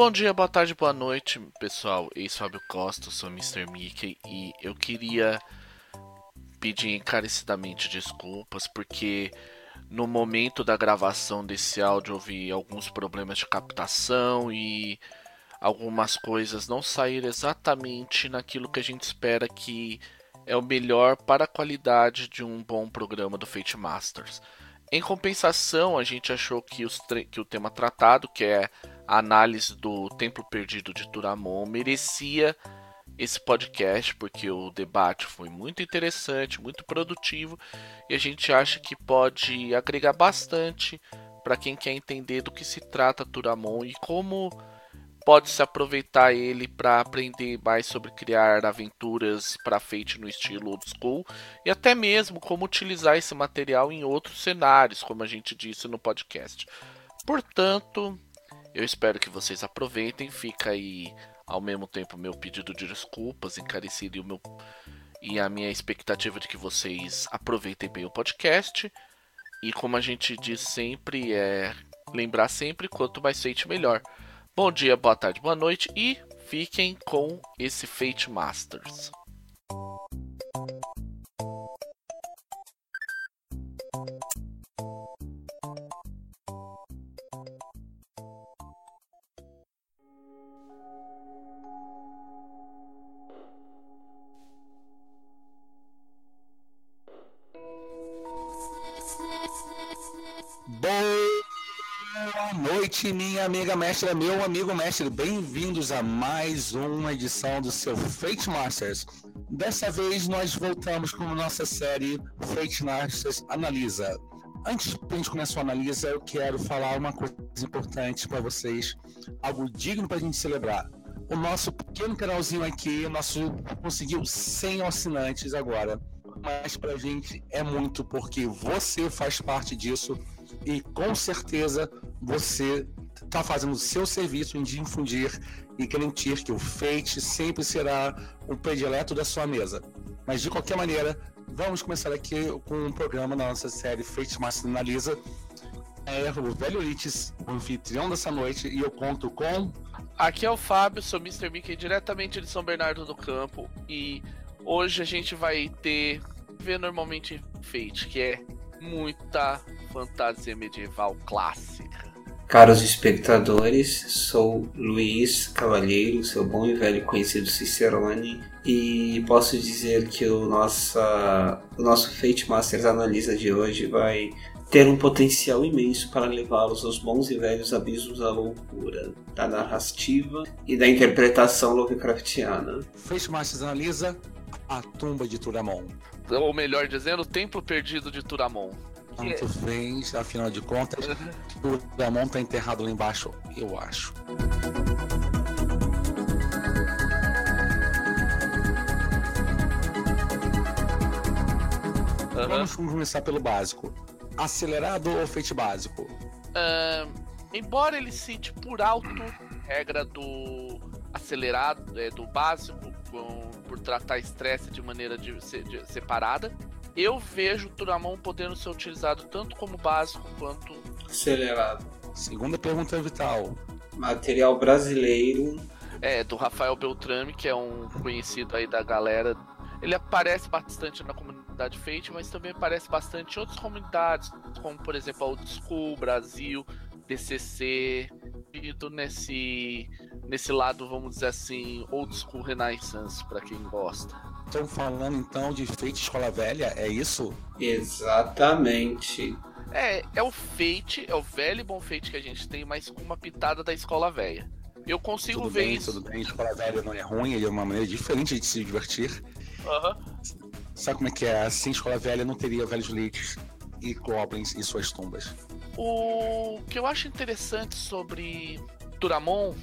Bom dia, boa tarde, boa noite, pessoal. Eis Fábio Costa, sou Mr. Mickey e eu queria pedir encarecidamente desculpas porque no momento da gravação desse áudio houve alguns problemas de captação e algumas coisas não saíram exatamente naquilo que a gente espera que é o melhor para a qualidade de um bom programa do Fate Masters. Em compensação, a gente achou que, que o tema tratado, que é a análise do Templo Perdido de Turamon, merecia esse podcast, porque o debate foi muito interessante, muito produtivo, e a gente acha que pode agregar bastante para quem quer entender do que se trata Turamon e como pode se aproveitar ele para aprender mais sobre criar aventuras para Fate no estilo old school e até mesmo como utilizar esse material em outros cenários, como a gente disse no podcast. Portanto, eu espero que vocês aproveitem. Fica aí ao mesmo tempo meu pedido de desculpas encarecido e o meu e a minha expectativa de que vocês aproveitem bem o podcast. E como a gente diz sempre, é lembrar sempre quanto mais Fate melhor. Bom dia, boa tarde, boa noite e fiquem com esse Fate Masters. Minha amiga mestra, meu amigo mestre. Bem-vindos a mais uma edição do seu Fate Masters. Dessa vez nós voltamos com nossa série Fate Masters Analisa. Antes de a gente começar a analisa, eu quero falar uma coisa importante para vocês, algo digno para a gente celebrar. O nosso pequeno canalzinho aqui, nosso conseguiu 100 assinantes agora, mas para a gente é muito porque você faz parte disso e com certeza você está fazendo o seu serviço em difundir e garantir que o Fate sempre será um predileto da sua mesa. Mas de qualquer maneira, vamos começar aqui com um programa da nossa série Fate Master Analisa. É o Velho Lites, o anfitrião dessa noite, e eu conto com. Aqui é o Fábio, sou Mr. Mickey diretamente de São Bernardo do Campo e hoje a gente vai ter ver normalmente Fate, que é muita fantasia medieval clássica. Caros espectadores, sou Luiz Cavalheiro, seu bom e velho conhecido Cicerone, e posso dizer que o, nossa, o nosso Fate Masters Analisa de hoje vai ter um potencial imenso para levá-los aos bons e velhos abismos da loucura, da narrativa e da interpretação Lovecraftiana. Fate Masters Analisa a tumba de Turamon. Ou melhor dizendo, o templo perdido de Turamon. Tanto fez, afinal de contas, o Turamon tá enterrado lá embaixo, eu acho. Uhum. Vamos começar pelo básico. Acelerado ou feito básico? Uh, embora ele cite por alto regra do acelerado, é, do básico, com, por tratar estresse de maneira de, de, separada. Eu vejo o Turamon podendo ser utilizado tanto como básico quanto acelerado. Segunda pergunta vital. Material brasileiro. É, do Rafael Beltrame, que é um conhecido aí da galera. Ele aparece bastante na comunidade Fate, mas também aparece bastante em outras comunidades, como por exemplo a Old School, Brasil, DCC, nesse nesse lado, vamos dizer assim, old school renaissance para quem gosta. Estão falando então de Fate Escola Velha, é isso? Exatamente. É, é o Fate, é o velho e bom Fate que a gente tem, mas com uma pitada da Escola Velha. Eu consigo tudo ver bem, isso. Tudo bem, Escola Velha não é ruim, ele é uma maneira diferente de se divertir. Aham. Uhum. Sabe como é que é? Assim, Escola Velha não teria velhos leites e goblins e suas tumbas. O que eu acho interessante sobre Turamon,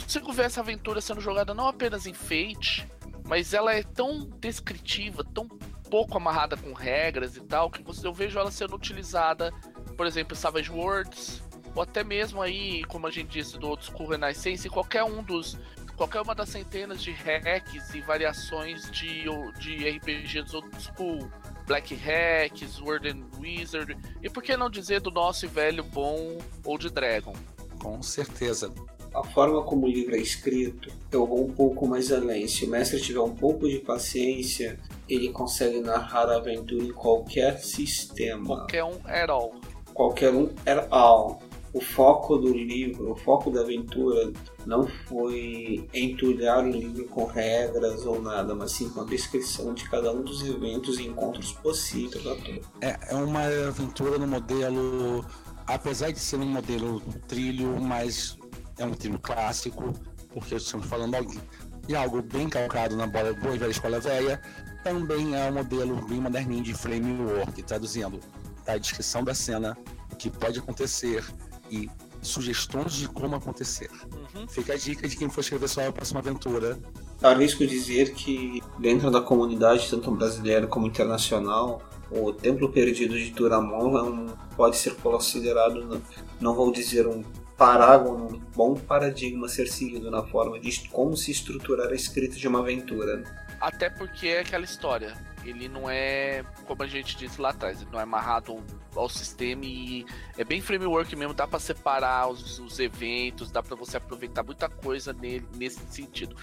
consigo ver essa aventura sendo jogada não apenas em Fate, mas ela é tão descritiva, tão pouco amarrada com regras e tal, que eu vejo ela sendo utilizada, por exemplo, em Savage Worlds, ou até mesmo aí, como a gente disse, do Old School Renaissance, qualquer um dos. Qualquer uma das centenas de hacks e variações de, de RPGs Old School. Black Hacks, Word and Wizard, e por que não dizer do nosso velho bom Old Dragon? Com certeza. A forma como o livro é escrito, eu vou um pouco mais além. Se o mestre tiver um pouco de paciência, ele consegue narrar a aventura em qualquer sistema. Qualquer um at all. Qualquer um at all. O foco do livro, o foco da aventura não foi entulhar o livro com regras ou nada, mas sim com a descrição de cada um dos eventos e encontros possíveis da É, é uma aventura no modelo, apesar de ser um modelo trilho, mas é um trilho clássico, porque estamos falando de algo bem calcado na boa e velha escola velha, também é um modelo bem moderninho de framework, traduzindo a descrição da cena, o que pode acontecer e sugestões de como acontecer. Uhum. Fica a dica de quem for escrever sua próxima aventura. Arrisco dizer que dentro da comunidade, tanto brasileira como internacional, o Templo Perdido de Turamon é um, pode ser considerado, não vou dizer um parágono, um bom paradigma a ser seguido na forma de como se estruturar a escrita de uma aventura. Até porque é aquela história. Ele não é, como a gente disse lá atrás, ele não é amarrado ao sistema e é bem framework mesmo, dá para separar os, os, eventos, dá para você aproveitar muita coisa nele, nesse sentido.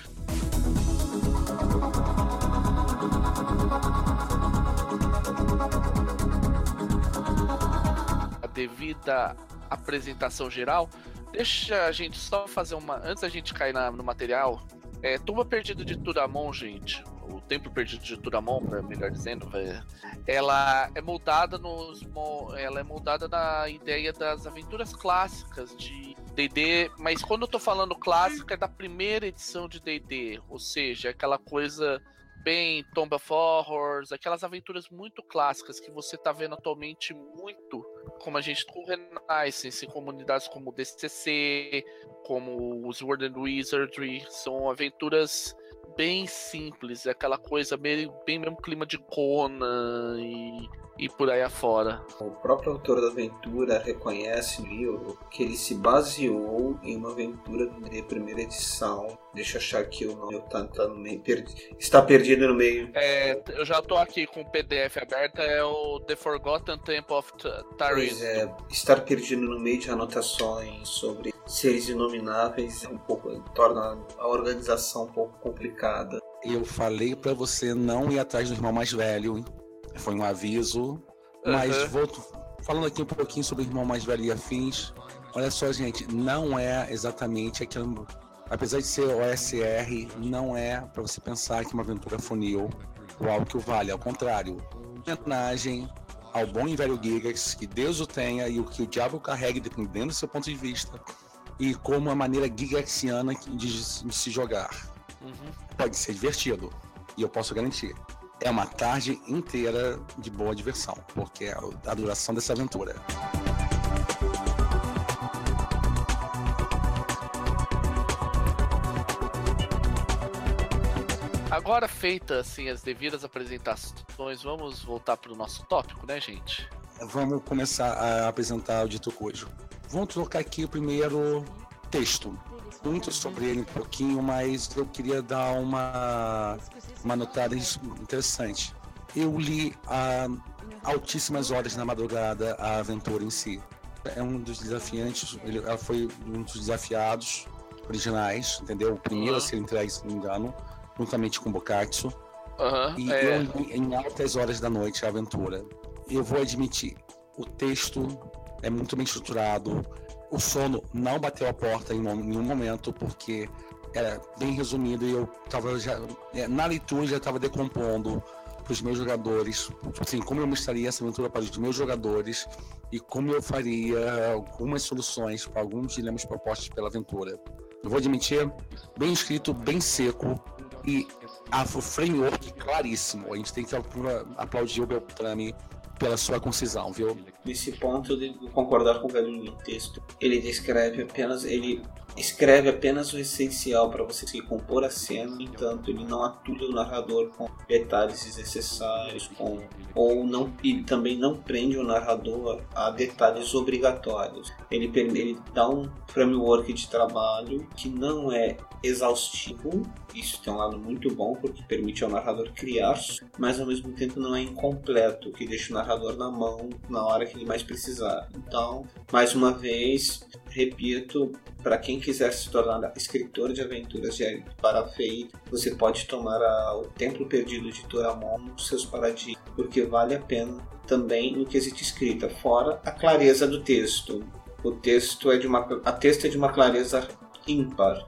A devida apresentação geral, deixa a gente só fazer uma. Antes da gente cair na, no material, é, Tumba Perdida de Turamon, gente, o Templo Perdido de Turamon, melhor dizendo, ela é moldada nos, ela é moldada na ideia das aventuras clássicas de D&D, mas quando eu tô falando clássica é da primeira edição de D&D, ou seja, aquela coisa bem Tomb of Horrors, aquelas aventuras muito clássicas que você tá vendo atualmente muito, como a gente com Renaissance, em comunidades como o DCC, como os World and Wizardry, são aventuras bem simples, é aquela coisa bem, bem mesmo clima de Conan e e por aí afora. O próprio autor da aventura reconhece no livro que ele se baseou em uma aventura de primeira edição. Deixa eu achar aqui o nome, tá, tá no meio, perdi, está perdido no meio. É, eu já tô aqui com o PDF aberto, é o The Forgotten Temple of Taris. Pois é, estar perdido no meio de anotações sobre seres inomináveis é um pouco torna a organização um pouco complicada. Eu falei para você não ir atrás do irmão mais velho, foi um aviso. Mas uhum. volto falando aqui um pouquinho sobre o irmão mais velho e afins. Olha só, gente, não é exatamente aquilo. Apesar de ser OSR, não é para você pensar que uma aventura funil ou algo que o vale. Ao contrário, homenagem ao bom e velho Gigax, que Deus o tenha e o que o diabo carregue, dependendo do seu ponto de vista, e como a maneira gigaxiana de, de se jogar. Uhum. Pode ser divertido, e eu posso garantir é uma tarde inteira de boa diversão, porque é a duração dessa aventura. Agora feitas assim as devidas apresentações, vamos voltar para o nosso tópico, né, gente? Vamos começar a apresentar o dito cujo. Vamos trocar aqui o primeiro texto. Muito sobre ele um pouquinho, mas eu queria dar uma uma notada interessante. Eu li a altíssimas horas na madrugada a aventura em si. É um dos desafiantes, ele, ela foi um dos desafiados originais, entendeu? O primeiro uhum. a ser entregue, se não me engano, juntamente com Bokatsu. Uhum, e é... eu li em altas horas da noite a aventura. Eu vou admitir, o texto é muito bem estruturado. O sono não bateu a porta em nenhum momento, porque era bem resumido e eu tava já é, na leitura já estava decompondo para os meus jogadores, assim, como eu mostraria essa aventura para os meus jogadores e como eu faria algumas soluções para alguns dilemas propostos pela aventura. Eu vou admitir, bem escrito, bem seco e a framework claríssimo. A gente tem que aplaudir o Beltrame pela sua concisão, viu? Nesse ponto, devo concordar com o Galinho no texto. Ele descreve apenas, ele escreve apenas o essencial para você se compor a cena, no entanto, ele não atulha o narrador com detalhes desnecessários, com, ou não, ele também não prende o narrador a detalhes obrigatórios. Ele, ele dá um framework de trabalho que não é exaustivo, isso tem um lado muito bom porque permite ao narrador criar, mas ao mesmo tempo não é incompleto, que deixa o narrador na mão na hora que ele mais precisar. Então, mais uma vez, repito, para quem quiser se tornar escritor de aventuras de para Fate, você pode tomar a, o Templo Perdido de Turamon nos seus paradigmas, porque vale a pena também no quesito escrita, fora a clareza do texto. O texto é de uma a texto é de uma clareza ímpar.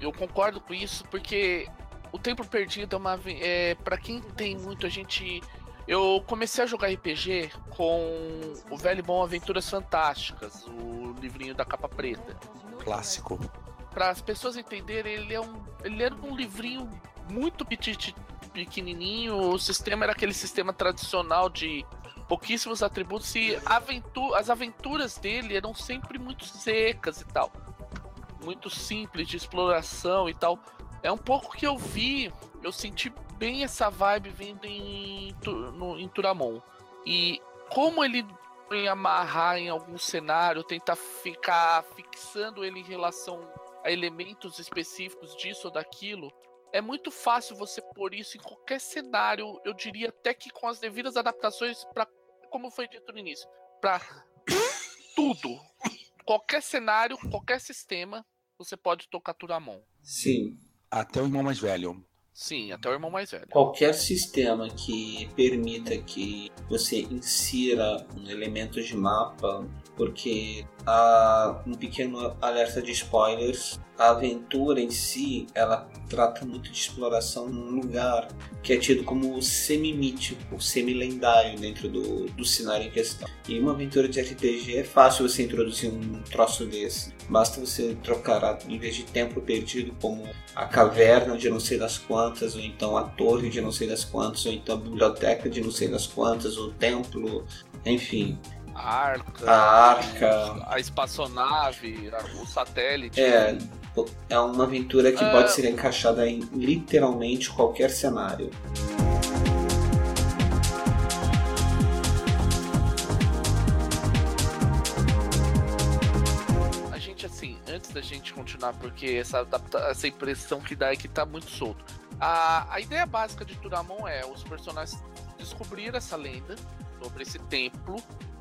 Eu concordo com isso porque o Templo Perdido é uma é, para quem tem muito a gente eu comecei a jogar RPG com o velho bom Aventuras Fantásticas, o livrinho da capa preta. Clássico. Para as pessoas entenderem, ele é um ele era um livrinho muito pequenininho, o sistema era aquele sistema tradicional de pouquíssimos atributos e aventu as aventuras dele eram sempre muito secas e tal. Muito simples de exploração e tal. É um pouco que eu vi, eu senti bem essa vibe vindo em, no, em Turamon. E como ele em amarrar em algum cenário, tentar ficar fixando ele em relação a elementos específicos disso ou daquilo, é muito fácil você pôr isso em qualquer cenário. Eu diria até que com as devidas adaptações para, como foi dito no início, para tudo, qualquer cenário, qualquer sistema, você pode tocar Turamon. Sim. Até o irmão mais velho. Sim, até o irmão mais velho. Qualquer sistema que permita que você insira elementos de mapa, porque um pequeno alerta de spoilers, a aventura em si, ela trata muito de exploração num lugar que é tido como semi-mítico, semi-lendário dentro do, do cenário em questão. E uma aventura de RPG é fácil você introduzir um troço desse. Basta você trocar, em vez de tempo perdido, como a caverna de não sei das quantas, ou então a torre de não sei das quantas, ou então a biblioteca de não sei das quantas, o templo, enfim. A arca, a arca, a espaçonave, o satélite. É, é uma aventura que uh... pode ser encaixada em literalmente qualquer cenário. A gente, assim, antes da gente continuar, porque essa, essa impressão que dá é que tá muito solto. A, a ideia básica de Turamon é os personagens descobrir essa lenda sobre esse templo.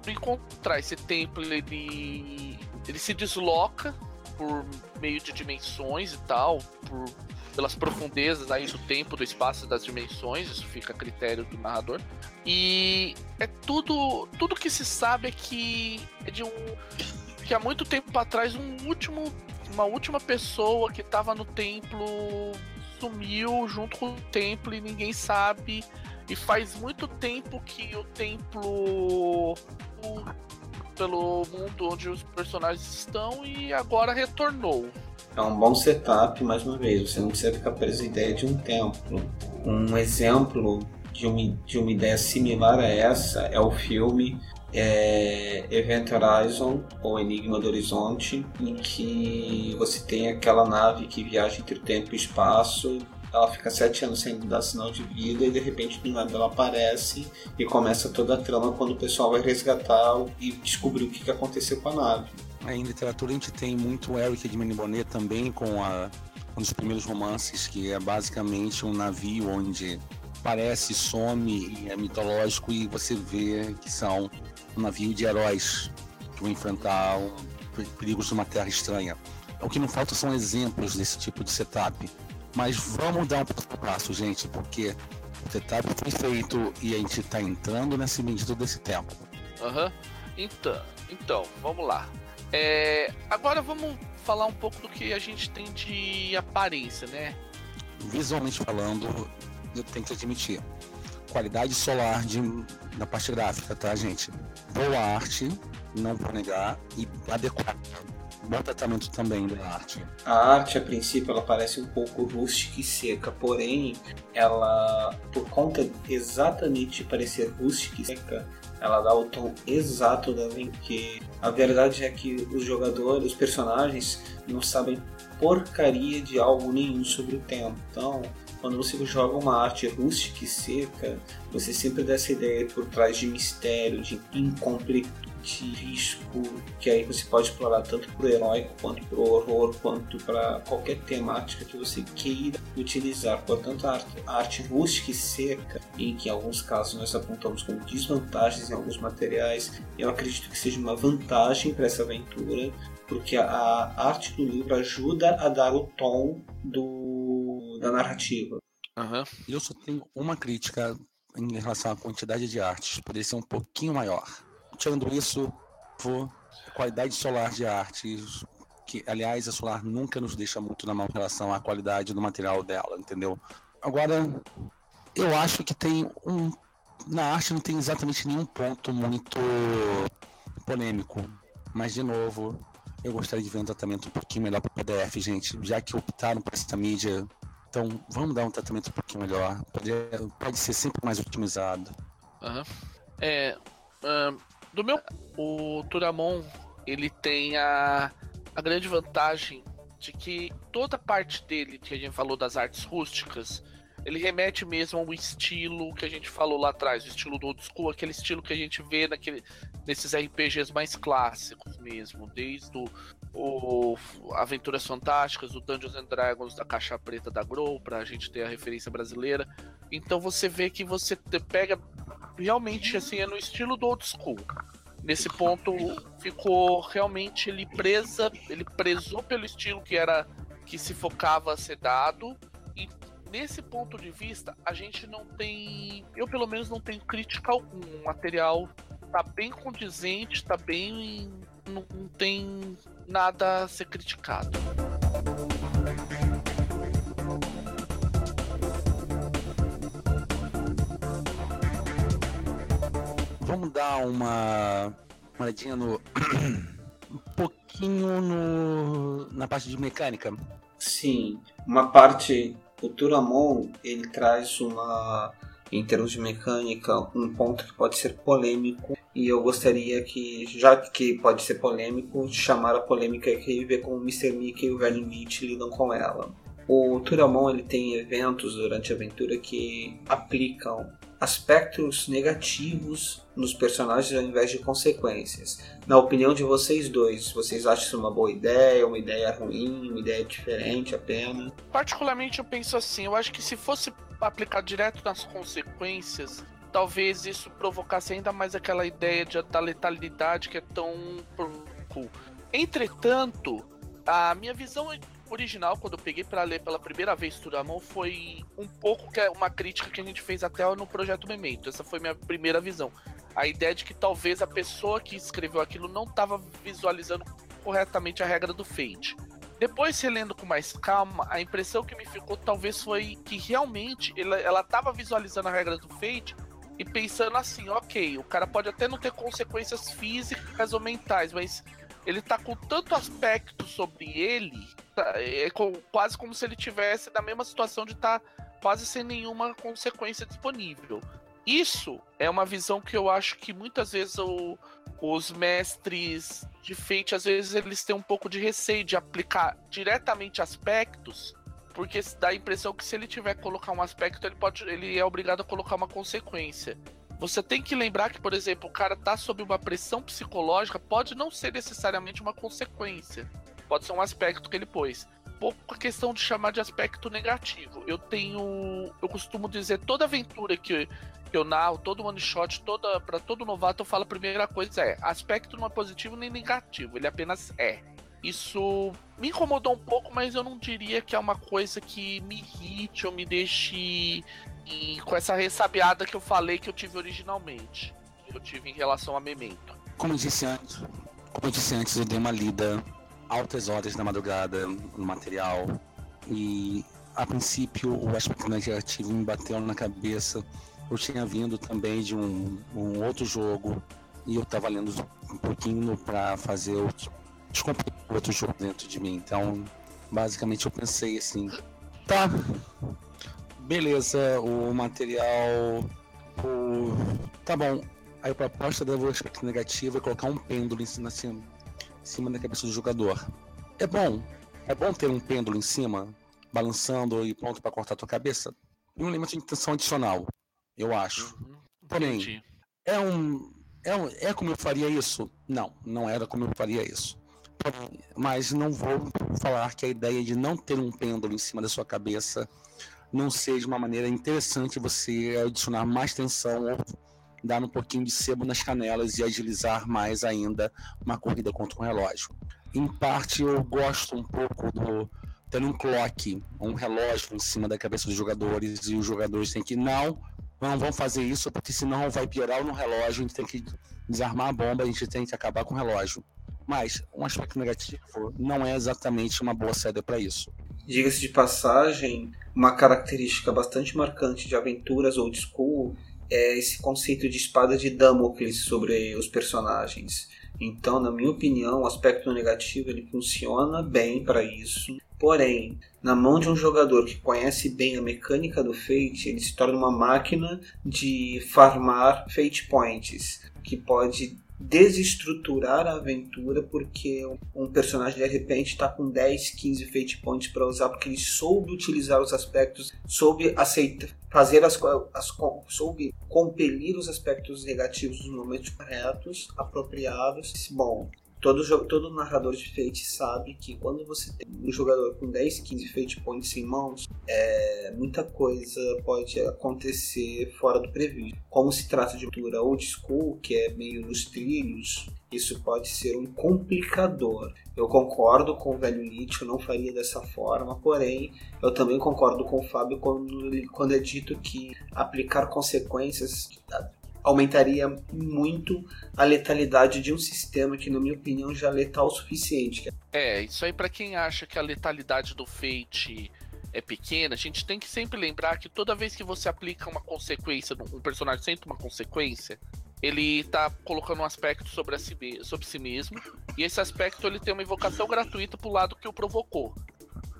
Encontrar esse templo, ele, ele se desloca por meio de dimensões e tal, por, pelas profundezas aí do tempo, do espaço das dimensões, isso fica a critério do narrador. E é tudo, tudo que se sabe é que é de um que há muito tempo atrás um último, uma última pessoa que estava no templo sumiu junto com o templo e ninguém sabe. E faz muito tempo que o templo pelo mundo onde os personagens estão e agora retornou. É um bom setup, mais uma vez, você não precisa ficar preso à ideia de um templo. Um exemplo de uma, de uma ideia similar a essa é o filme é, Event Horizon ou Enigma do Horizonte, em que você tem aquela nave que viaja entre o tempo e o espaço ela fica sete anos sem dar sinal de vida e de repente do nada ela aparece e começa toda a trama quando o pessoal vai resgatar e descobrir o que aconteceu com a nave. Em literatura a gente tem muito Eric de Bonet também com a, um dos primeiros romances que é basicamente um navio onde aparece, some é mitológico e você vê que são um navio de heróis que vão enfrentar perigos de uma terra estranha. O que não falta são exemplos desse tipo de setup. Mas vamos dar um passo passo, gente, porque o setup foi feito e a gente está entrando nesse medida desse tempo. Aham. Uhum. Então, então, vamos lá. É, agora vamos falar um pouco do que a gente tem de aparência, né? Visualmente falando, eu tenho que admitir. Qualidade solar de, na parte gráfica, tá, gente? Boa arte, não vou negar, e adequada bom tratamento também da arte. A arte, a princípio, ela parece um pouco rústica e seca, porém, ela, por conta exatamente de parecer rústica e seca, ela dá o tom exato da que a verdade é que os jogadores, os personagens, não sabem porcaria de algo nenhum sobre o tempo. Então, quando você joga uma arte rústica e seca, você sempre dá essa ideia por trás de mistério, de incompletude de risco que aí você pode explorar tanto para o heróico quanto para o horror quanto para qualquer temática que você queira utilizar. Portanto, a arte, a arte rústica e seca, em que em alguns casos nós apontamos como desvantagens em alguns materiais, eu acredito que seja uma vantagem para essa aventura, porque a, a arte do livro ajuda a dar o tom do, da narrativa. Uhum. Eu só tenho uma crítica em relação à quantidade de artes, poderia ser um pouquinho maior. Tirando isso, vou qualidade solar de artes, que aliás a Solar nunca nos deixa muito na mão em relação à qualidade do material dela, entendeu? Agora, eu acho que tem um na arte não tem exatamente nenhum ponto muito polêmico, mas de novo, eu gostaria de ver um tratamento um pouquinho melhor para o PDF, gente, já que optaram por essa mídia. Então, vamos dar um tratamento um pouquinho melhor. Pode, pode ser sempre mais otimizado. Uhum. É, uh, do meu, o Turamon ele tem a, a grande vantagem de que toda parte dele que a gente falou das artes rústicas, ele remete mesmo ao estilo que a gente falou lá atrás, o estilo do old school, aquele estilo que a gente vê naquele, nesses RPGs mais clássicos mesmo, desde o, o Aventuras Fantásticas, o Dungeons and Dragons da Caixa Preta da Grow, pra gente ter a referência brasileira. Então você vê que você pega realmente assim, é no estilo do old school. Nesse ponto ficou realmente ele presa, ele prezou pelo estilo que era que se focava a ser dado e nesse ponto de vista, a gente não tem. Eu, pelo menos, não tenho crítica algum. O material tá bem condizente, tá bem. Não, não tem nada a ser criticado. Vamos dar uma, olhadinha no. um pouquinho no, na parte de mecânica. Sim, uma parte o Turamon ele traz uma, em termos de mecânica, um ponto que pode ser polêmico e eu gostaria que, já que pode ser polêmico, chamar a polêmica aqui e ver como o Mr. Mickey e o Velho Mitch lidam com ela. O Turamon ele tem eventos durante a aventura que aplicam aspectos negativos nos personagens ao invés de consequências. Na opinião de vocês dois, vocês acham isso uma boa ideia, uma ideia ruim, uma ideia diferente apenas? Particularmente eu penso assim, eu acho que se fosse aplicar direto nas consequências, talvez isso provocasse ainda mais aquela ideia de, da letalidade que é tão. Entretanto, a minha visão original, quando eu peguei para ler pela primeira vez Turamon, foi um pouco que é uma crítica que a gente fez até no projeto Memento. Essa foi minha primeira visão. A ideia de que talvez a pessoa que escreveu aquilo não estava visualizando corretamente a regra do Fate. Depois, relendo com mais calma, a impressão que me ficou talvez foi que realmente ela estava visualizando a regra do Fate e pensando assim, ok, o cara pode até não ter consequências físicas ou mentais, mas ele tá com tanto aspecto sobre ele, tá, é quase como se ele tivesse na mesma situação de estar tá quase sem nenhuma consequência disponível. Isso é uma visão que eu acho que muitas vezes o, os mestres de Fate, às vezes, eles têm um pouco de receio de aplicar diretamente aspectos, porque dá a impressão que se ele tiver que colocar um aspecto, ele, pode, ele é obrigado a colocar uma consequência. Você tem que lembrar que, por exemplo, o cara tá sob uma pressão psicológica, pode não ser necessariamente uma consequência. Pode ser um aspecto que ele pôs. Pouco a questão de chamar de aspecto negativo. Eu tenho. Eu costumo dizer, toda aventura que, que eu narro, todo one shot, toda, para todo novato, eu falo a primeira coisa é: aspecto não é positivo nem negativo, ele apenas é. Isso me incomodou um pouco, mas eu não diria que é uma coisa que me irrite ou me deixe e com essa ressabiada que eu falei que eu tive originalmente. Eu tive em relação a Memento. Como disse antes, como eu disse antes, eu dei uma lida altas horas da madrugada no material e a princípio o aspecto negativo me bateu na cabeça. Eu tinha vindo também de um, um outro jogo e eu estava lendo um pouquinho para fazer o outro jogo dentro de mim. Então, basicamente eu pensei assim, tá, beleza, o material. O... Tá bom. Aí a proposta da aspecto negativo é colocar um pêndulo em cima, assim, em cima da cabeça do jogador. É bom. É bom ter um pêndulo em cima, balançando e pronto para cortar a tua cabeça. Um elemento de intenção adicional, eu acho. Uhum. Porém, é um, é um. É como eu faria isso? Não, não era como eu faria isso. Mas não vou falar que a ideia de não ter um pêndulo em cima da sua cabeça não seja uma maneira interessante você adicionar mais tensão ou dar um pouquinho de sebo nas canelas e agilizar mais ainda uma corrida contra um relógio. em parte eu gosto um pouco do tendo um clock, um relógio em cima da cabeça dos jogadores e os jogadores têm que não, não vão fazer isso porque senão vai piorar no relógio, a gente tem que desarmar a bomba, a gente tem que acabar com o relógio. Mas um aspecto negativo não é exatamente uma boa saída para isso. Diga-se de passagem, uma característica bastante marcante de aventuras old school é esse conceito de espada de Damocles sobre os personagens. Então, na minha opinião, o aspecto negativo ele funciona bem para isso. Porém, na mão de um jogador que conhece bem a mecânica do Fate, ele se torna uma máquina de farmar Fate Points, que pode desestruturar a aventura porque um personagem de repente está com 10, 15 fate points para usar porque ele soube utilizar os aspectos, soube aceitar, fazer as, as soube compelir os aspectos negativos nos momentos corretos, apropriados. Bom, Todo, todo narrador de Fate sabe que quando você tem um jogador com 10, 15 Fate Points em mãos, é, muita coisa pode acontecer fora do previsto. Como se trata de aventura old school, que é meio nos trilhos, isso pode ser um complicador. Eu concordo com o velho Nietzsche, eu não faria dessa forma, porém, eu também concordo com o Fábio quando, quando é dito que aplicar consequências aumentaria muito a letalidade de um sistema que, na minha opinião, já é letal o suficiente. É, isso aí para quem acha que a letalidade do Fate é pequena, a gente tem que sempre lembrar que toda vez que você aplica uma consequência, um personagem sente uma consequência, ele tá colocando um aspecto sobre, si, sobre si mesmo, e esse aspecto ele tem uma invocação gratuita pro lado que o provocou.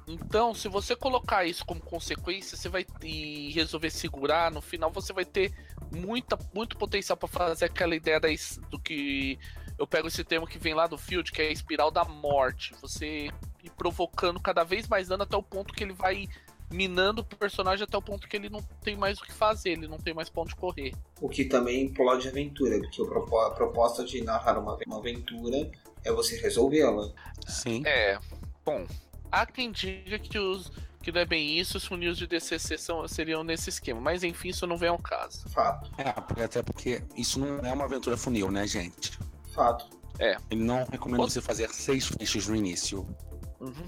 Então, se você colocar isso como consequência, você vai e resolver segurar, no final você vai ter muita, muito potencial para fazer aquela ideia da, do que eu pego esse termo que vem lá do Field, que é a espiral da morte. Você ir provocando cada vez mais dano até o ponto que ele vai minando o personagem até o ponto que ele não tem mais o que fazer, ele não tem mais ponto de correr. O que também de aventura, porque a proposta de narrar uma, uma aventura é você resolvê-la. Sim. É. Bom, há quem diga que os que não é bem isso, os funis de DCC são, seriam nesse esquema. Mas enfim, isso não vem ao caso. Fato. É, até porque isso não é uma aventura funil, né, gente? Fato. É. Ele não recomenda você fazer seis fichas no início. Uhum.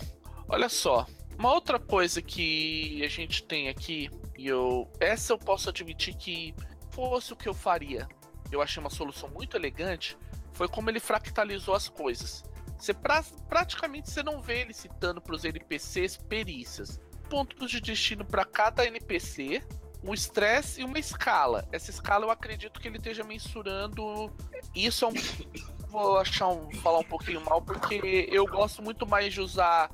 Olha só, uma outra coisa que a gente tem aqui, e eu. Essa eu posso admitir que fosse o que eu faria. Eu achei uma solução muito elegante. Foi como ele fractalizou as coisas. Você pra, praticamente você não vê ele citando para os NPCs perícias pontos de destino para cada NPC, um estresse e uma escala. Essa escala eu acredito que ele esteja mensurando. Isso é um. Vou achar um, falar um pouquinho mal, porque eu gosto muito mais de usar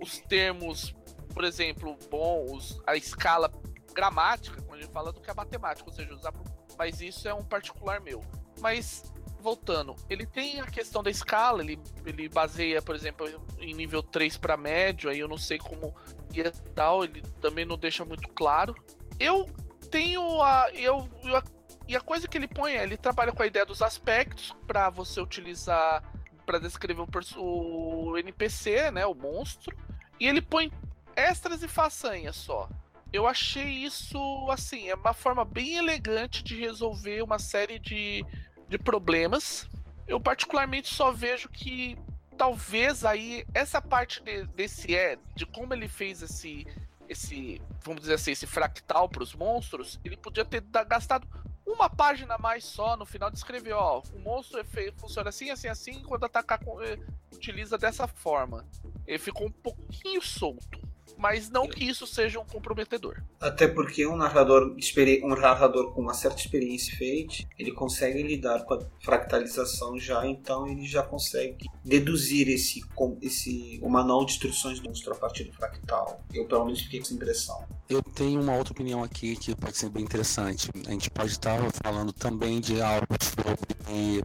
os termos, por exemplo, bons, a escala gramática, quando a gente fala, do que a matemática, ou seja, usar. Mas isso é um particular meu. Mas voltando, ele tem a questão da escala, ele, ele baseia, por exemplo, em nível 3 para médio, aí eu não sei como ia tal, ele também não deixa muito claro. Eu tenho a. Eu, eu a, e a coisa que ele põe é, ele trabalha com a ideia dos aspectos para você utilizar para descrever o, o NPC, né, o monstro, e ele põe extras e façanhas só. Eu achei isso assim, é uma forma bem elegante de resolver uma série de de problemas. Eu particularmente só vejo que talvez aí essa parte de, desse é de como ele fez esse esse vamos dizer assim esse fractal para os monstros ele podia ter gastado uma página a mais só no final de escrever ó o monstro é funciona assim assim assim quando atacar eh, utiliza dessa forma. Ele ficou um pouquinho solto mas não que isso seja um comprometedor. Até porque um narrador, um narrador com uma certa experiência feita, ele consegue lidar com a fractalização já, então ele já consegue deduzir esse, esse o manual de instruções do monstro a partir do fractal. Eu pelo menos fiquei com essa impressão. Eu tenho uma outra opinião aqui que pode ser bem interessante. A gente pode estar falando também de algo sobre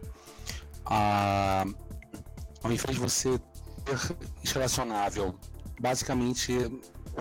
a, ao invés de você ter relacionável basicamente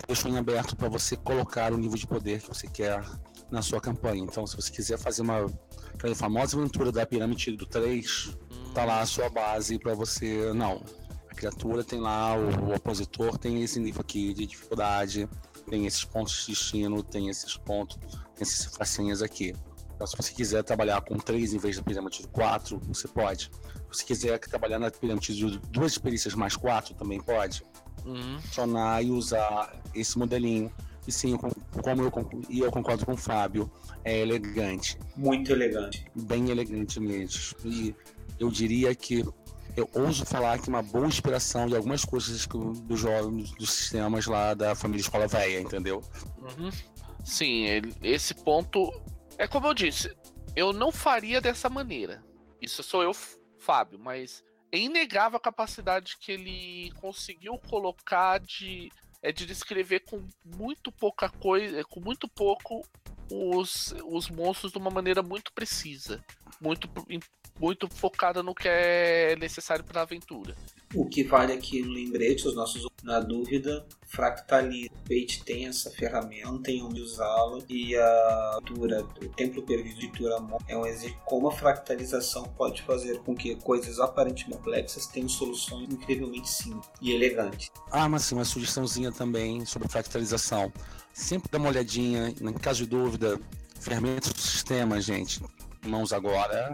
deixou em aberto para você colocar o nível de poder que você quer na sua campanha. Então, se você quiser fazer uma aquela famosa aventura da pirâmide do 3, tá lá a sua base para você. Não. A criatura tem lá, o, o opositor tem esse nível aqui de dificuldade, tem esses pontos de destino, tem esses pontos, tem essas facinhas aqui. Então, se você quiser trabalhar com três em vez da pirâmide de quatro, você pode. Se você quiser trabalhar na pirâmide de duas perícias mais quatro, também pode. Uhum. Funcionar e usar esse modelinho. E sim, como eu, e eu concordo com o Fábio, é elegante. Muito elegante. Bem elegante mesmo. E eu diria que eu ouso falar que uma boa inspiração de algumas coisas dos jogos, dos sistemas lá da família Escola Velha, entendeu? Uhum. Sim, esse ponto é como eu disse, eu não faria dessa maneira. Isso sou eu, Fábio, mas é inegável a capacidade que ele conseguiu colocar de é de descrever com muito pouca coisa, com muito pouco os, os monstros de uma maneira muito precisa, muito muito focada no que é necessário para a aventura. O que vale aqui no lembrete, os nossos na dúvida, fractaliza. O Page tem essa ferramenta, tem onde usá-la e a Tura, o Templo Perdido de Turamon é um exemplo como a fractalização pode fazer com que coisas aparentemente complexas tenham soluções incrivelmente simples e elegantes. Ah, mas sim, uma sugestãozinha também sobre fractalização. Sempre dá uma olhadinha, em caso de dúvida, ferramentas do sistema, gente. Mãos agora,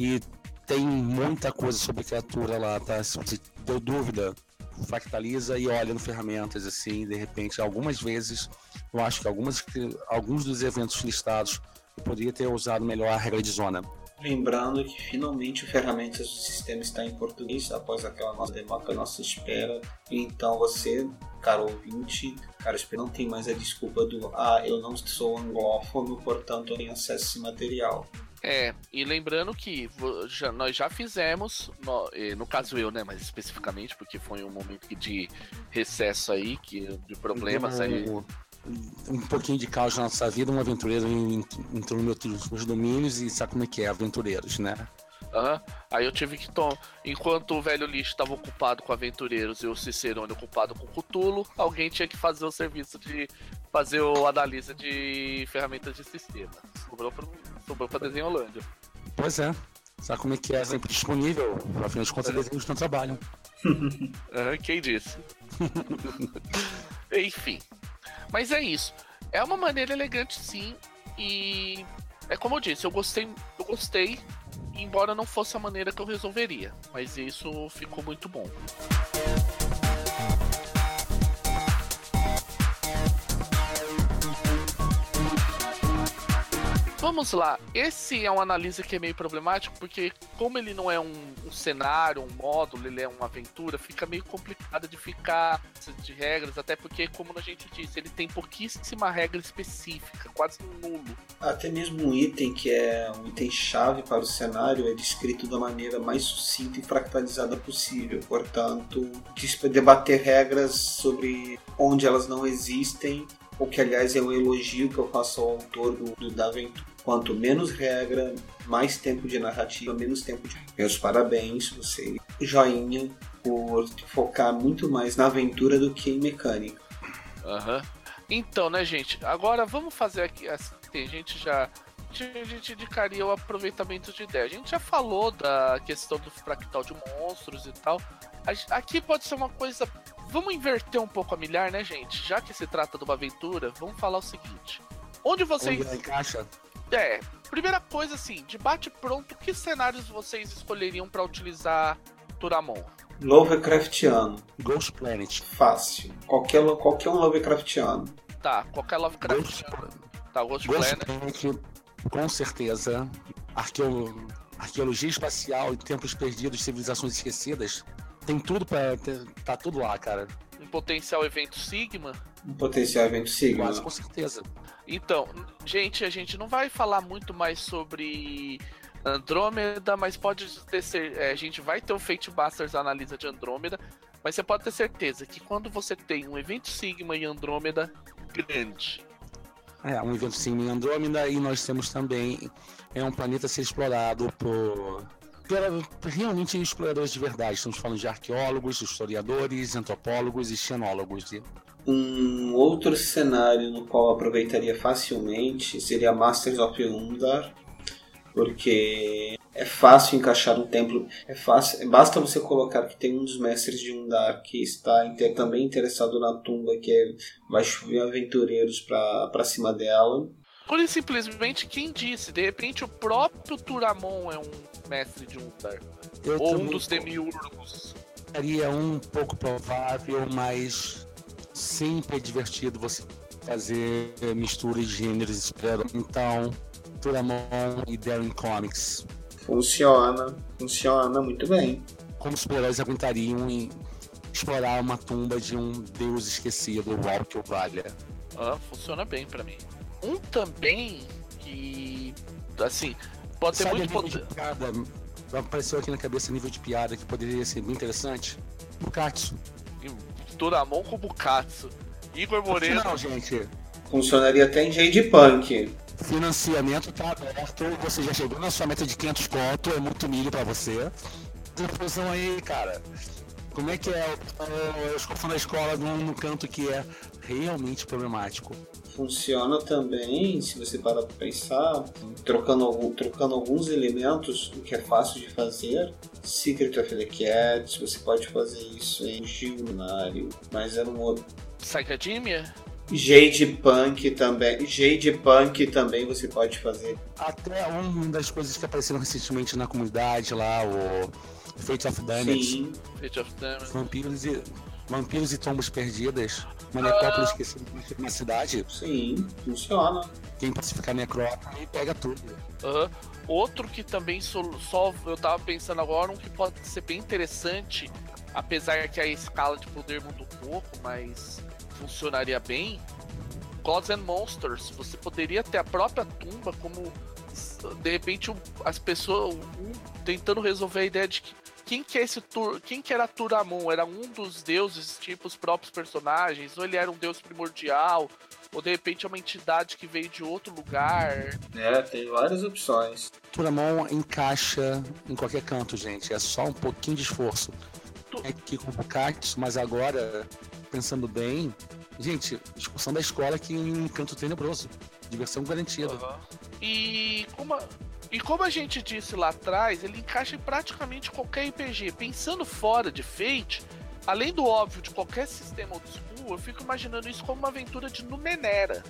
e tem muita coisa sobre criatura lá, tá? Se você deu dúvida, fractaliza e olha no ferramentas, assim, de repente, algumas vezes, eu acho que algumas, alguns dos eventos listados eu poderia ter usado melhor a regra de zona. Lembrando que finalmente o ferramentas do sistema está em português após aquela nossa demora, nossa espera. Então você, caro ouvinte, cara, não tem mais a desculpa do ah, eu não sou anglófono, portanto eu tenho acesso a esse material. É, e lembrando que já, nós já fizemos, no, no, caso eu, né, mais especificamente, porque foi um momento de recesso aí, que, de problemas um, aí. Um pouquinho de caos na nossa vida, um aventureiro entrou nos meus domínios e sabe como é que é, aventureiros, né? Uhum. Aí eu tive que tomar. Enquanto o velho lixo estava ocupado com aventureiros e o Cicerone ocupado com Cutulo, alguém tinha que fazer o serviço de fazer o analisa de ferramentas de sistema. Sobrou pra, sobrou pra desenho Holândia. Pois é. Sabe como é que é sempre disponível? Afinal de contas, é. desenhos não trabalham. quem disse? Enfim. Mas é isso. É uma maneira elegante, sim. E é como eu disse, eu gostei, eu gostei embora não fosse a maneira que eu resolveria, mas isso ficou muito bom. Vamos lá, esse é um analisa que é meio problemático, porque como ele não é um, um, cenário, um módulo, ele é uma aventura, fica meio complicado de ficar de regras, até porque, como a gente disse, ele tem pouquíssima regra específica, quase nulo. Até mesmo um item que é um item chave para o cenário é descrito da maneira mais sucinta e fractalizada possível. Portanto, debater regras sobre onde elas não existem o que aliás é um elogio que eu faço ao autor do, do da aventura. Quanto menos regra, mais tempo de narrativa, menos tempo de. Meus parabéns, você. Joinha por focar muito mais na aventura do que em mecânica. Aham. Uhum. Então, né, gente? Agora vamos fazer aqui. Assim, a gente já. A gente indicaria o aproveitamento de ideia. A gente já falou da questão do fractal de monstros e tal. Aqui pode ser uma coisa Vamos inverter um pouco a milhar, né, gente? Já que se trata de uma aventura, vamos falar o seguinte. Onde vocês. Onde encaixa? É, primeira coisa assim, debate pronto, que cenários vocês escolheriam para utilizar Turamon? Lovecraftiano. Ghost Planet. Fácil. Qualquer, qualquer um Lovecraftiano. Tá, qualquer Lovecraftiano. Ghost... Tá, Ghost, Ghost Planet. Planet. Com certeza. Arqueo... Arqueologia espacial e tempos perdidos, civilizações esquecidas. Tem tudo pra. Tá tudo lá, cara. Um potencial evento Sigma? Um potencial evento Sigma. Quase com certeza. Então, gente, a gente não vai falar muito mais sobre Andrômeda, mas pode ter ser, é, a gente vai ter o Fate Busters analisa de Andrômeda, mas você pode ter certeza que quando você tem um evento Sigma e Andrômeda grande. É, um evento Sigma e Andrômeda, e nós temos também é um planeta a ser explorado por realmente exploradores de verdade. Estamos falando de arqueólogos, historiadores, antropólogos e xenólogos. Um outro cenário no qual aproveitaria facilmente seria Masters of Undar, porque é fácil encaixar um templo, é fácil, basta você colocar que tem um dos mestres de Undar que está inter, também interessado na tumba, que é, vai chover aventureiros para cima dela. Por simplesmente quem disse, de repente o próprio Turamon é um mestre de Undar. Ou um dos demiurgos. Seria um pouco provável, mas sempre é divertido você fazer misturas de gêneros. Então, Turamon e Darren Comics. Funciona, funciona muito bem. Como os super-heróis aguentariam em explorar uma tumba de um deus esquecido, o Alckio Valha. Ah, funciona bem para mim. Um também que, assim, pode ter muito poder. Piada, apareceu aqui na cabeça nível de piada que poderia ser bem interessante. Bukatsu. Turamon com Bukatsu. Igor Moreno. Não, gente. Funcionaria até em Jade Punk. Financiamento tá aberto. Você já chegou na sua meta de 500 conto. É muito milho pra você. Confusão aí, cara. Como é que é o escofão da escola num canto que é realmente problemático? Funciona também, se você parar para pensar, trocando, algum, trocando alguns elementos, o que é fácil de fazer. Secret of the Cats, você pode fazer isso em Gilnário, mas é no outro. Psychedemia? Jade Punk também. Jade Punk também você pode fazer. Até uma das coisas que apareceram recentemente na comunidade lá, o Fate of Damage. Sim. Fate of Damage. Vampiros e, vampiros e tombas perdidas. Uma necrópole uh... esquecida na cidade. Sim, funciona. Quem pacificar necrópole pega tudo. Uhum. Outro que também só, só eu tava pensando agora, um que pode ser bem interessante, apesar que a escala de poder muda um pouco, mas funcionaria bem. Gods and Monsters, você poderia ter a própria tumba como de repente as pessoas um, tentando resolver a ideia de que quem que é esse Tur, quem que era Turamon? Era um dos deuses, tipo os próprios personagens, ou ele era um deus primordial, ou de repente é uma entidade que veio de outro lugar. É, tem várias opções. Turamon encaixa em qualquer canto, gente. É só um pouquinho de esforço. Tu... É aqui com o Bukatsu, mas agora, pensando bem, gente, discussão da escola aqui em Canto Tenebroso. Diversão garantida. Uhum. E como a e como a gente disse lá atrás, ele encaixa em praticamente qualquer RPG. Pensando fora de Fate, além do óbvio de qualquer sistema old school, eu fico imaginando isso como uma aventura de Numenera.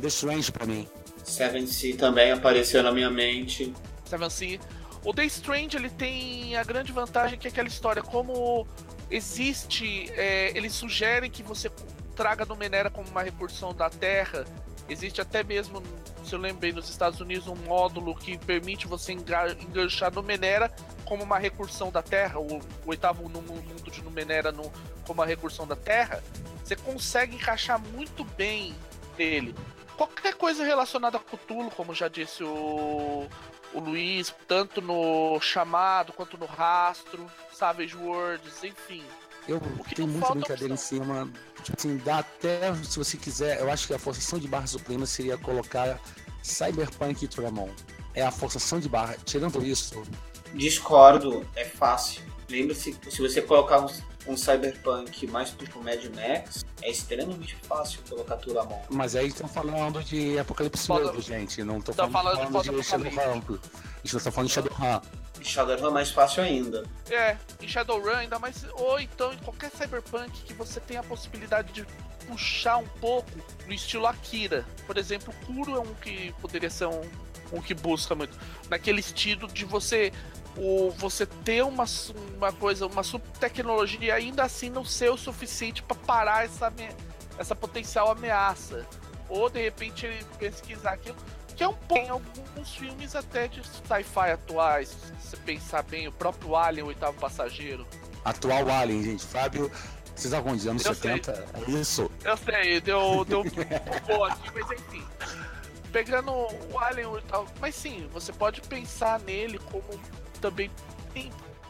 The Strange pra mim. Seven Sea também apareceu na minha mente. Seven Sea. O The Strange ele tem a grande vantagem que é aquela história, como existe, é, eles sugerem que você traga Numenera como uma recursão da Terra. Existe até mesmo se eu lembrei, nos Estados Unidos, um módulo que permite você enganchar Numenera como uma recursão da Terra, o, o oitavo mundo de Numenera no, como uma recursão da Terra, você consegue encaixar muito bem nele. Qualquer coisa relacionada a Cthulhu, como já disse o, o Luiz, tanto no chamado quanto no rastro, Savage Worlds, enfim. Eu tenho muita brincadeira em cima. Tipo assim, dá até, se você quiser, eu acho que a forçação de barra suprema seria colocar Cyberpunk e Turamon. É a forçação de barra. Tirando isso. Discordo, é fácil. Lembre-se, se você colocar um, um Cyberpunk mais tipo Mad Max, é extremamente fácil colocar Turamon. Mas aí estão falando de Apocalipse Novo, gente. Não tô falando, falando, falando de Shadowrun. A gente tá falando de Shadowrun. Shadowrun é mais fácil ainda. É, em Shadowrun ainda mais. Ou então em qualquer Cyberpunk que você tem a possibilidade de puxar um pouco no estilo Akira. Por exemplo, Kuro é um que poderia ser um, um que busca muito. Naquele estilo de você. O, você ter uma, uma coisa, uma subtecnologia e ainda assim não ser o suficiente para parar essa, essa potencial ameaça. Ou de repente ele pesquisar aquilo que é um pouco em alguns filmes até de sci-fi atuais, se você pensar bem, o próprio Alien, o oitavo passageiro. Atual Alien, gente. Fábio, vocês algum dia anos 70? Sei. É isso. Eu sei, deu, deu um aqui, mas enfim. Pegando o Alien e tal. Mas sim, você pode pensar nele como também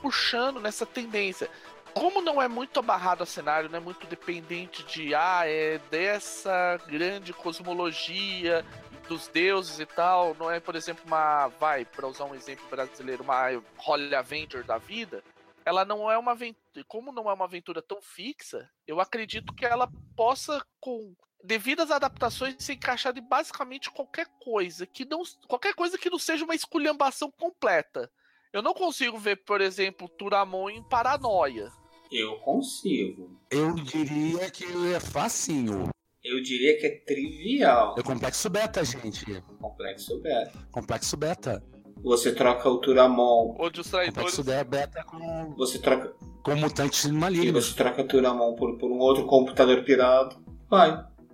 puxando nessa tendência. Como não é muito abarrado a cenário, não é muito dependente de ah, é dessa grande cosmologia dos deuses e tal, não é, por exemplo, uma. Vai, para usar um exemplo brasileiro, uma Holly Avenger da vida. Ela não é uma aventura. Como não é uma aventura tão fixa, eu acredito que ela possa, com devidas adaptações, ser encaixada em basicamente qualquer coisa. que não Qualquer coisa que não seja uma esculhambação completa. Eu não consigo ver, por exemplo, Turamon em paranoia. Eu consigo. Eu diria que é facinho. Eu diria que é trivial. É complexo beta, gente. Complexo beta. Complexo beta. Você troca o Turamon. Onde os traidores. Complexo beta com, Você troca. com mutantes E malignos. você troca o Turamon por, por um outro computador pirado. Vai.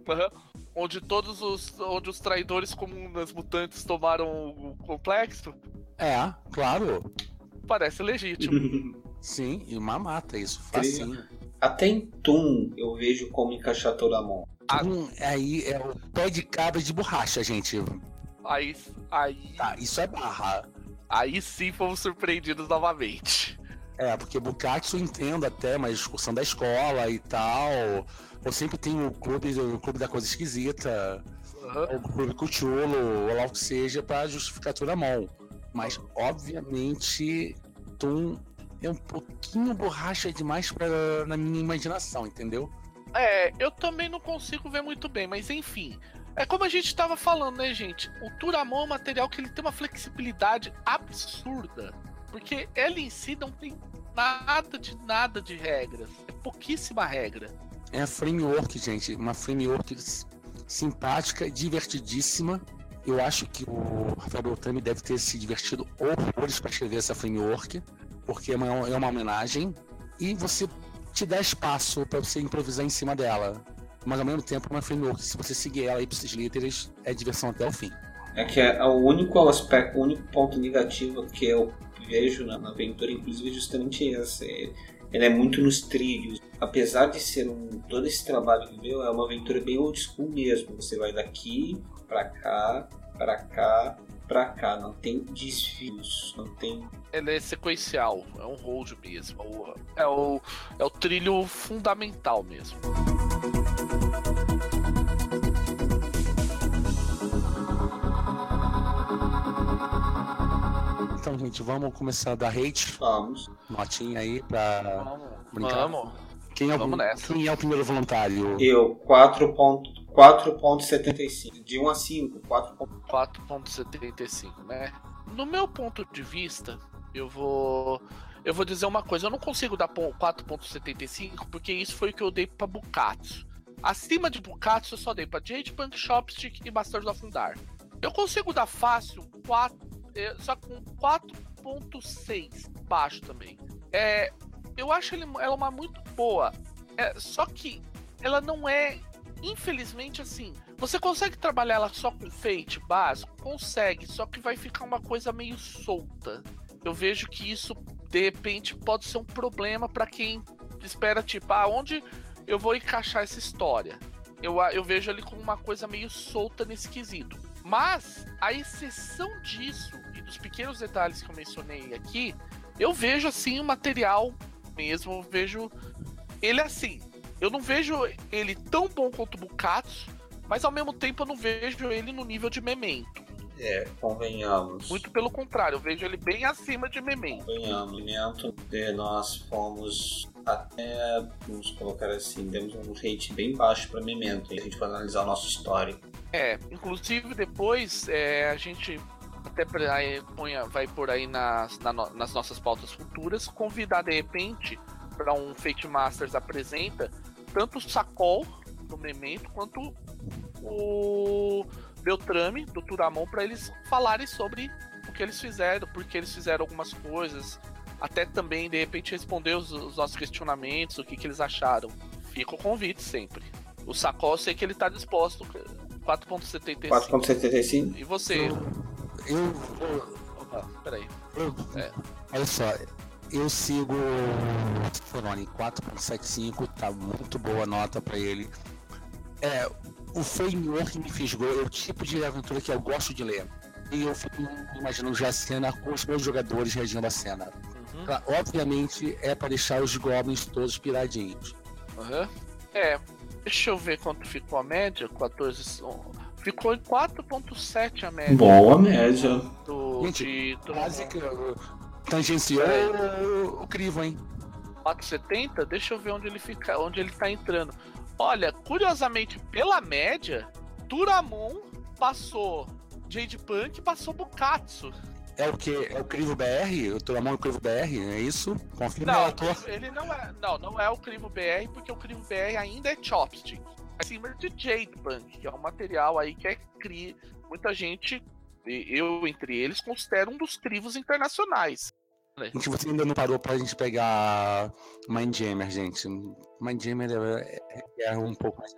Aham. Onde todos os. Onde os traidores comuns mutantes tomaram o complexo. É, claro. Parece legítimo. Sim, e uma mata isso, facinho. Até em Toon eu vejo como encaixar Turamon. Ah. Hum, aí é o pé de cabra de borracha, gente. Aí. Aí. Tá, isso é barra. Aí sim fomos surpreendidos novamente. É, porque Bukatsu eu entendo até, mas excursão da escola e tal. Ou sempre tem o clube, o clube da coisa esquisita, Aham. o clube Cuchulo, ou lá o que seja, pra justificar Turamon. Mas, obviamente, Toon é um pouquinho borracha demais pra, na minha imaginação, entendeu? É, eu também não consigo ver muito bem, mas enfim. É como a gente tava falando, né, gente? O Turamon é um material que ele tem uma flexibilidade absurda. Porque ele em si não tem nada de nada de regras. É pouquíssima regra. É a framework, gente. Uma framework simpática, divertidíssima. Eu acho que o Rafael Beltrame deve ter se divertido horrores para escrever essa framework, porque é uma, é uma homenagem. E você te dá espaço para você improvisar em cima dela. Mas ao mesmo tempo, é uma framework, se você seguir ela ipsis literis, é diversão até o fim. É que é o único aspecto, o único ponto negativo que eu vejo na, aventura, inclusive, é justamente esse. É- Ele é muito nos trilhos. Apesar de ser um todo esse trabalho veio, é uma aventura bem old school mesmo. Você vai daqui pra cá, pra cá, pra cá. Não tem desvios, não tem. Ele é sequencial, é um hold mesmo. É o, é o, trilho fundamental mesmo. Então, gente, vamos começar a dar hate, Vamos. notinha aí pra Vamos, brincar. vamos. Quem é, o, quem é o primeiro voluntário? Eu, 4.- 4.75. De 1 a 5, 4. 4.75, né? No meu ponto de vista, eu vou eu vou dizer uma coisa, eu não consigo dar pon- 4.75 porque isso foi o que eu dei pra Bukatsu. Acima de Bukatsu eu só dei pra Jade Punk Chopstick e Bastardos of Fundar. Eu consigo dar fácil 4, eh, só com 4.6 baixo também. É, eu acho ele, ela uma muito boa. É, só que ela não é, infelizmente, assim. Você consegue trabalhar ela só com fate básico? Consegue, só que vai ficar uma coisa meio solta. Eu vejo que isso, de repente, pode ser um problema pra quem espera, tipo, ah, onde eu vou encaixar essa história? Eu, eu vejo ali como uma coisa meio solta nesse quesito. Mas, a exceção disso e dos pequenos detalhes que eu mencionei aqui, eu vejo assim o material mesmo, eu vejo ele assim. Eu não vejo ele tão bom quanto o Bukatsu, mas ao mesmo tempo eu não vejo ele no nível de Memento. É, convenhamos. Muito pelo contrário, eu vejo ele bem acima de Memento. Convenhamos. Memento, eh, nós fomos até, vamos colocar assim, demos um rate bem baixo para Memento. A gente for analisar o nosso histórico. É, inclusive depois é, a gente até ponha- vai por aí nas, nas nossas pautas futuras, convidar de repente para um Fate Masters apresenta tanto o Sacol do Memento quanto o Beltrame do Turamon para eles falarem sobre o que eles fizeram, porque eles fizeram algumas coisas, até também de repente responder os, os nossos questionamentos, o que, que eles acharam. Fica o convite sempre. O Sacol eu sei que ele tá disposto. 4.75. 4.75? E você? Eu vou. Opa, peraí. eu- É. Olha só, eu sigo o Foroni 4.75, tá muito boa a nota pra ele. É, o framework me fisgou, é o tipo de aventura que eu gosto de ler. E eu fico imaginando já a cena com os meus jogadores reagindo à cena. Uhum, Claro, Obviamente é pra deixar os goblins todos piradinhos. aham. É, deixa eu ver quanto ficou a média. 14. Ficou em 4.7 a média Boa média. do, Gente, de do Quase que tangenciou o, o crivo, hein? 470. Deixa eu ver onde ele fica, onde ele tá entrando. Olha, curiosamente, pela média, Turamon passou Jade Punk e passou Bukatsu. É o que? É o crivo BR? O Turamon é o crivo BR, é isso? Confirma Não, ele não é. Não, não é o Crivo BR, porque o Crivo BR ainda é Chopstick. cima de Jade Punk, que é um material aí que é cri... muita gente, eu entre eles, considero um dos crivos internacionais. Gente, você ainda não parou pra gente pegar Mindjammer, gente. Mindjammer é, é, é um pouco mais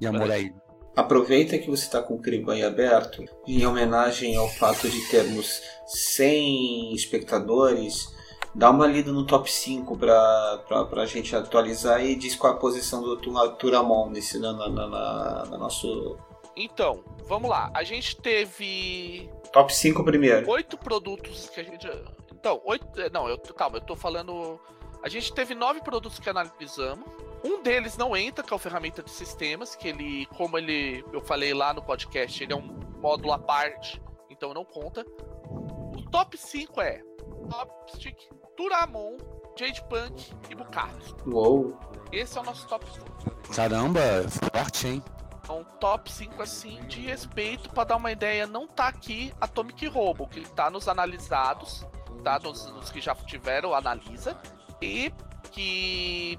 de amor aí. Aproveita que você está com o crivo aí aberto, em homenagem ao fato de termos 100 espectadores, dá uma lida no top 5 para a gente atualizar e diz qual a posição do Turamon nesse na, na, na, na, nosso. Então, vamos lá. A gente teve. Top 5 primeiro. Oito produtos que a gente. Então, oito. Não, eu, calma, eu tô falando. A gente teve nove produtos que analisamos. Um deles não entra, que é o ferramenta de sistemas, que ele, como ele, eu falei lá no podcast, ele é um módulo à parte, então não conta. O top 5 é Topstick, Turamon, Jade Punk e Bucato. Uou! Esse é o nosso top 5. Caramba, forte, hein? É um top 5 assim de respeito para dar uma ideia, não tá aqui Atomic Robo, que tá nos analisados, tá nos, nos que já tiveram analisa e que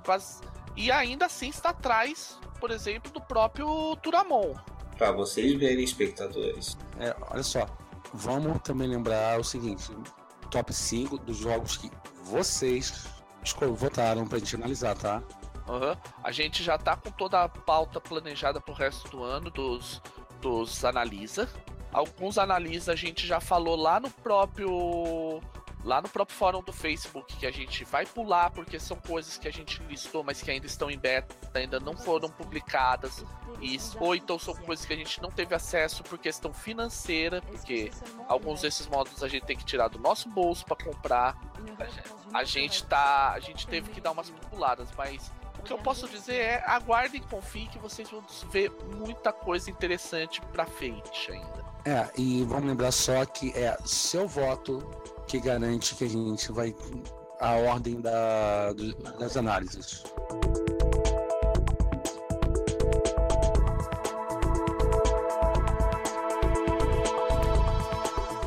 e ainda assim está atrás, por exemplo, do próprio Turamon. Para vocês verem, espectadores. É, olha só, vamos também lembrar o seguinte: top 5 dos jogos que vocês votaram para a gente analisar, tá? Uhum. A gente já tá com toda a pauta planejada pro resto do ano dos, dos analisa. Alguns analisa a gente já falou lá no próprio lá no próprio fórum do Facebook, que a gente vai pular porque são coisas que a gente listou, mas que ainda estão em beta, ainda não foram publicadas, e, ou então são coisas que a gente não teve acesso por questão financeira, porque alguns desses módulos a gente tem que tirar do nosso bolso para comprar. A gente tá, a gente teve que dar umas puladas, mas que eu posso dizer é aguardem e confiem que vocês vão ver muita coisa interessante para Fate ainda. É, e vamos lembrar só que é seu voto que garante que a gente vai a ordem da, das análises.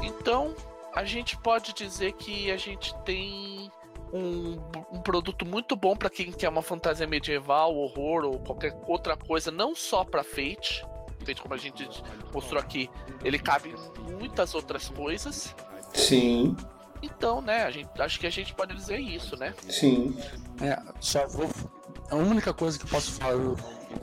Então, a gente pode dizer que a gente tem um, um produto muito bom para quem quer uma fantasia medieval, horror ou qualquer outra coisa, não só para Fate. Fate, como a gente mostrou aqui, ele cabe em muitas outras coisas. Sim. Então, né, a gente, acho que a gente pode dizer isso, né? Sim. É, só vou. A única coisa que eu posso falar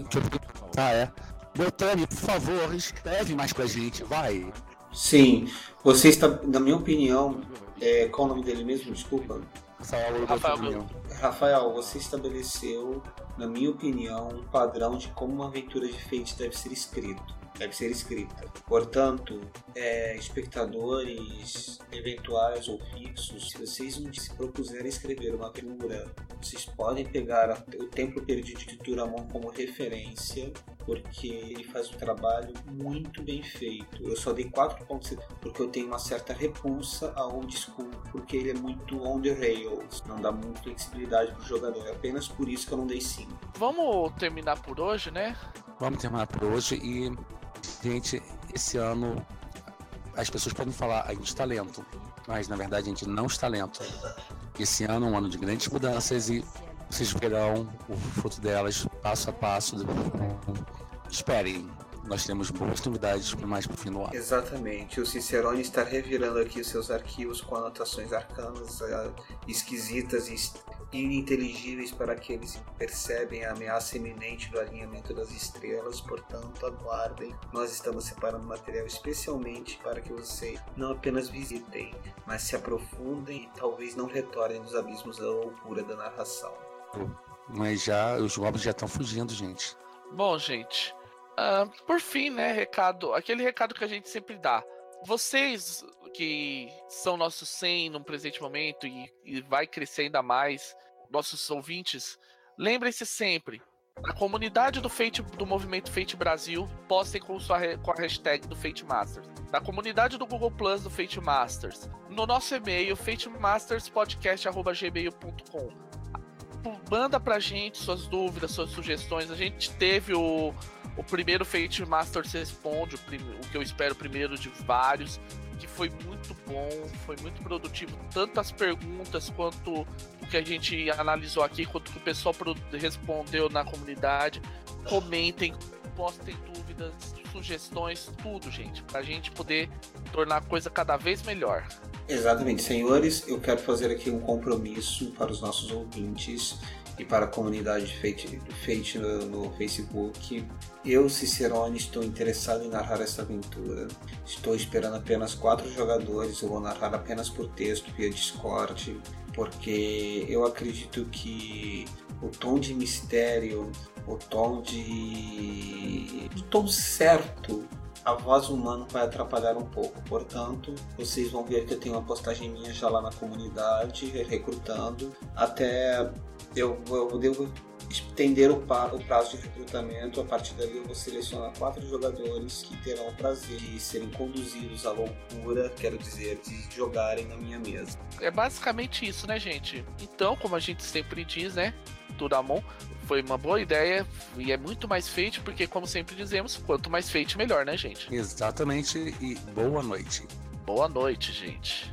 que eu tá, é. Botani, por favor, escreve mais pra gente, vai. Sim. Você está, na minha opinião, é, qual o nome dele mesmo? Desculpa. Rafael, Rafael, Rafael, você estabeleceu, na minha opinião, um padrão de como uma aventura de Fate deve ser escrito deve ser escrita. Portanto, é, espectadores eventuais ou fixos, se vocês se propuserem escrever uma aventura, vocês podem pegar o Templo Perdido de Turamon como referência, porque ele faz um trabalho muito bem feito. Eu só dei 4 pontos porque eu tenho uma certa repulsa a old school, porque ele é muito on the rails, não dá muita flexibilidade para o jogador. É apenas por isso que eu não dei 5. Vamos terminar por hoje, né? Vamos terminar por hoje e Gente, esse ano as pessoas podem falar, a gente está lento, mas na verdade a gente não está lento. Esse ano é um ano de grandes mudanças e vocês verão o fruto delas passo a passo. Esperem, nós temos boas novidades mais para o fim do ano. Exatamente. O Cicerone está revirando aqui os seus arquivos com anotações arcanas uh, esquisitas e ininteligíveis para aqueles que percebem a ameaça iminente do alinhamento das estrelas, portanto, aguardem. Nós estamos separando material especialmente para que vocês não apenas visitem, mas se aprofundem e talvez não retornem dos abismos da loucura da narração. Mas já os goblins já estão fugindo, gente. Bom, gente, uh, por fim, né, recado, aquele recado que a gente sempre dá. Vocês que são nossos 100 num presente momento e, e vai crescer ainda mais, nossos ouvintes, lembrem-se sempre, a comunidade do Fate, do movimento Fate Brasil, postem com, sua, com a hashtag do Fate Masters. Na comunidade do Google Plus do Fate Masters. No nosso e-mail, fatemasterspodcast.gmail.com. Manda pra gente suas dúvidas, suas sugestões. A gente teve o, o primeiro Fate Masters Responde, o, prim, o que eu espero primeiro de vários que foi muito bom, foi muito produtivo, tanto as perguntas quanto o que a gente analisou aqui, quanto o que o pessoal respondeu na comunidade. comentem, postem dúvidas, sugestões, tudo, gente, pra gente poder tornar a coisa cada vez melhor. Exatamente, senhores, eu quero fazer aqui um compromisso para os nossos ouvintes e para a comunidade feita no, Facebook. Eu, Cicerone, estou interessado em narrar essa aventura. Estou esperando apenas quatro jogadores. Eu vou narrar apenas por texto via Discord, porque eu acredito que o tom de mistério, o tom de. o tom certo a voz humana vai atrapalhar um pouco. Portanto, vocês vão ver que eu tenho uma postagem minha já lá na comunidade, recrutando. Até eu, eu devo estender o, o, prazo de recrutamento. A partir dali, eu vou selecionar quatro jogadores que terão o prazer de serem conduzidos à loucura, quero dizer, de jogarem na minha mesa. É basicamente isso, né, gente? Então, como a gente sempre diz, né? Turamon, foi uma boa ideia e é muito mais feito porque, como sempre dizemos, quanto mais feito, melhor, né, gente? Exatamente, e boa noite. Boa noite, gente.